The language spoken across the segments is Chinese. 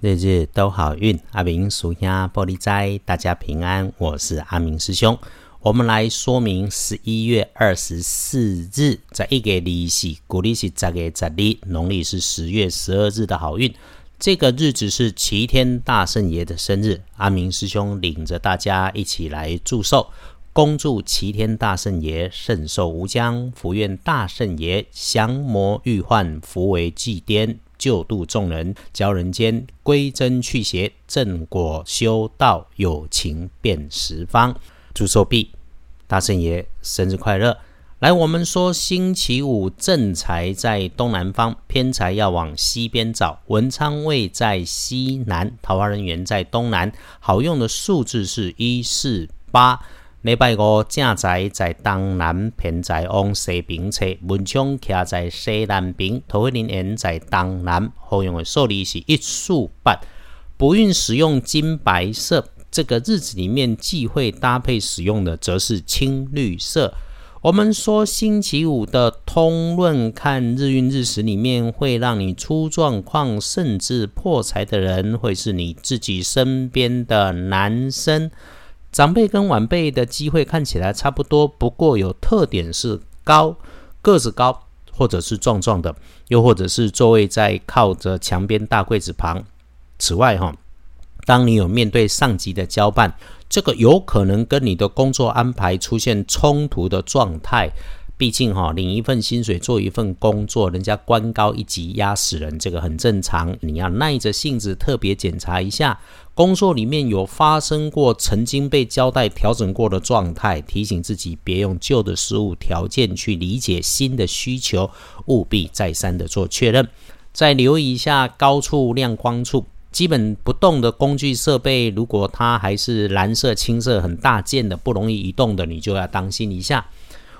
日日都好运，阿明属下玻璃斋，大家平安。我是阿明师兄。我们来说明十一月二十四日，在一个利息，古历是十月十日，农历是十月十二日的好运。这个日子是齐天大圣爷的生日，阿明师兄领着大家一起来祝寿，恭祝齐天大圣爷圣寿无疆，福愿大圣爷降魔御患，福为祭奠。救度众人，教人间归真去邪，正果修道，有情遍十方。祝寿毕，大圣爷生日快乐！来，我们说星期五正财在东南方，偏财要往西边找。文昌位在西南，桃花人缘在东南。好用的数字是一四八。礼拜五正在在东南偏在往西边侧，文昌徛在西南边，桃花林缘在东南。好用的数字是一数八，不运使用金白色。这个日子里面忌讳搭配使用的则是青绿色。我们说星期五的通论看日运日时里面会让你出状况甚至破财的人，会是你自己身边的男生。长辈跟晚辈的机会看起来差不多，不过有特点是高个子高，或者是壮壮的，又或者是座位在靠着墙边大柜子旁。此外，哈，当你有面对上级的交办，这个有可能跟你的工作安排出现冲突的状态。毕竟哈，领一份薪水做一份工作，人家官高一级压死人，这个很正常。你要耐着性子特别检查一下，工作里面有发生过曾经被交代调整过的状态，提醒自己别用旧的事物条件去理解新的需求，务必再三的做确认。再留意一下高处亮光处，基本不动的工具设备，如果它还是蓝色、青色很大件的，不容易移动的，你就要当心一下。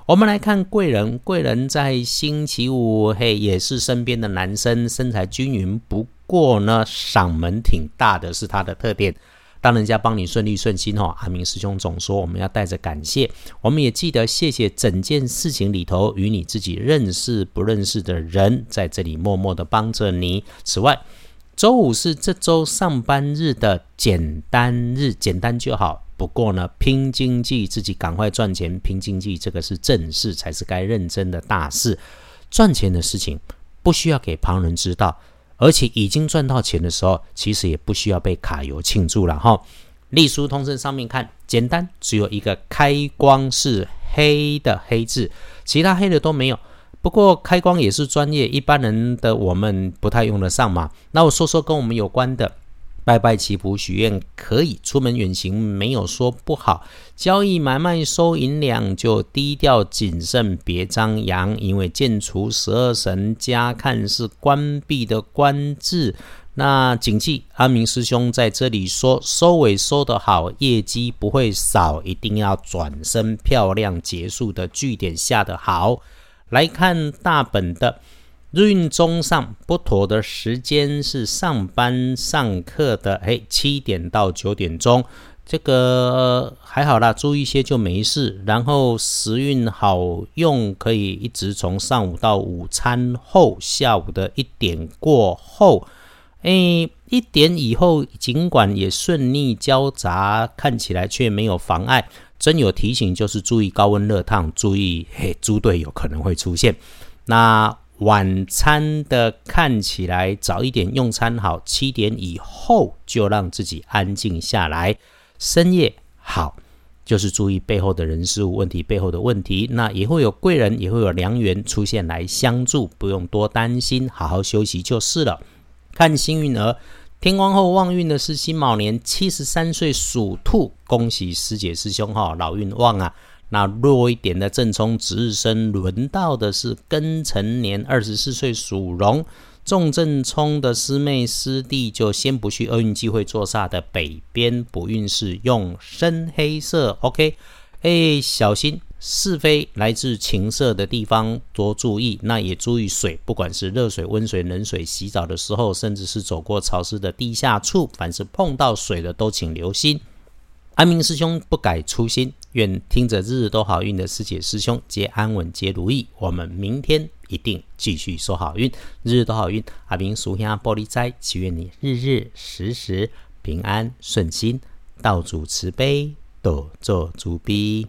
我们来看贵人，贵人在星期五，嘿，也是身边的男生，身材均匀。不过呢，嗓门挺大的，是他的特点。当人家帮你顺利顺心哦，阿明师兄总说我们要带着感谢，我们也记得谢谢整件事情里头与你自己认识不认识的人，在这里默默的帮着你。此外，周五是这周上班日的简单日，简单就好。不过呢，拼经济，自己赶快赚钱。拼经济，这个是正事，才是该认真的大事。赚钱的事情不需要给旁人知道，而且已经赚到钱的时候，其实也不需要被卡油庆祝了哈。隶书通身上面看，简单，只有一个开光是黑的黑字，其他黑的都没有。不过开光也是专业，一般人的我们不太用得上嘛。那我说说跟我们有关的。拜拜祈福许愿可以，出门远行没有说不好。交易买卖收银两就低调谨慎，别张扬。因为建除十二神家看是关闭的关字。那谨记阿明师兄在这里说，收尾收得好，业绩不会少，一定要转身漂亮结束的句点下得好。来看大本的。日运中上不妥的时间是上班上课的，嘿，七点到九点钟，这个还好啦，注意些就没事。然后时运好用，可以一直从上午到午餐后，下午的一点过后，哎，一点以后，尽管也顺利交杂，看起来却没有妨碍。真有提醒就是注意高温热烫，注意嘿，猪队友可能会出现。那。晚餐的看起来早一点用餐好，七点以后就让自己安静下来。深夜好，就是注意背后的人事物问题，背后的问题。那也会有贵人，也会有良缘出现来相助，不用多担心，好好休息就是了。看幸运儿，天光后旺运的是辛卯年七十三岁属兔，恭喜师姐师兄哈，老运旺啊！那弱一点的正冲值日生，轮到的是庚辰年二十四岁属龙，重正冲的师妹师弟就先不去厄运机会坐煞的北边不运势，用深黑色。OK，哎，小心是非来自情色的地方，多注意。那也注意水，不管是热水、温水、冷水，洗澡的时候，甚至是走过潮湿的地下处，凡是碰到水的都请留心。安明师兄不改初心，愿听着日日都好运的师姐师兄皆安稳皆如意。我们明天一定继续收好运，日日都好运。阿明属下玻璃斋，祈愿你日日时时平安顺心，道主慈悲，多做主逼。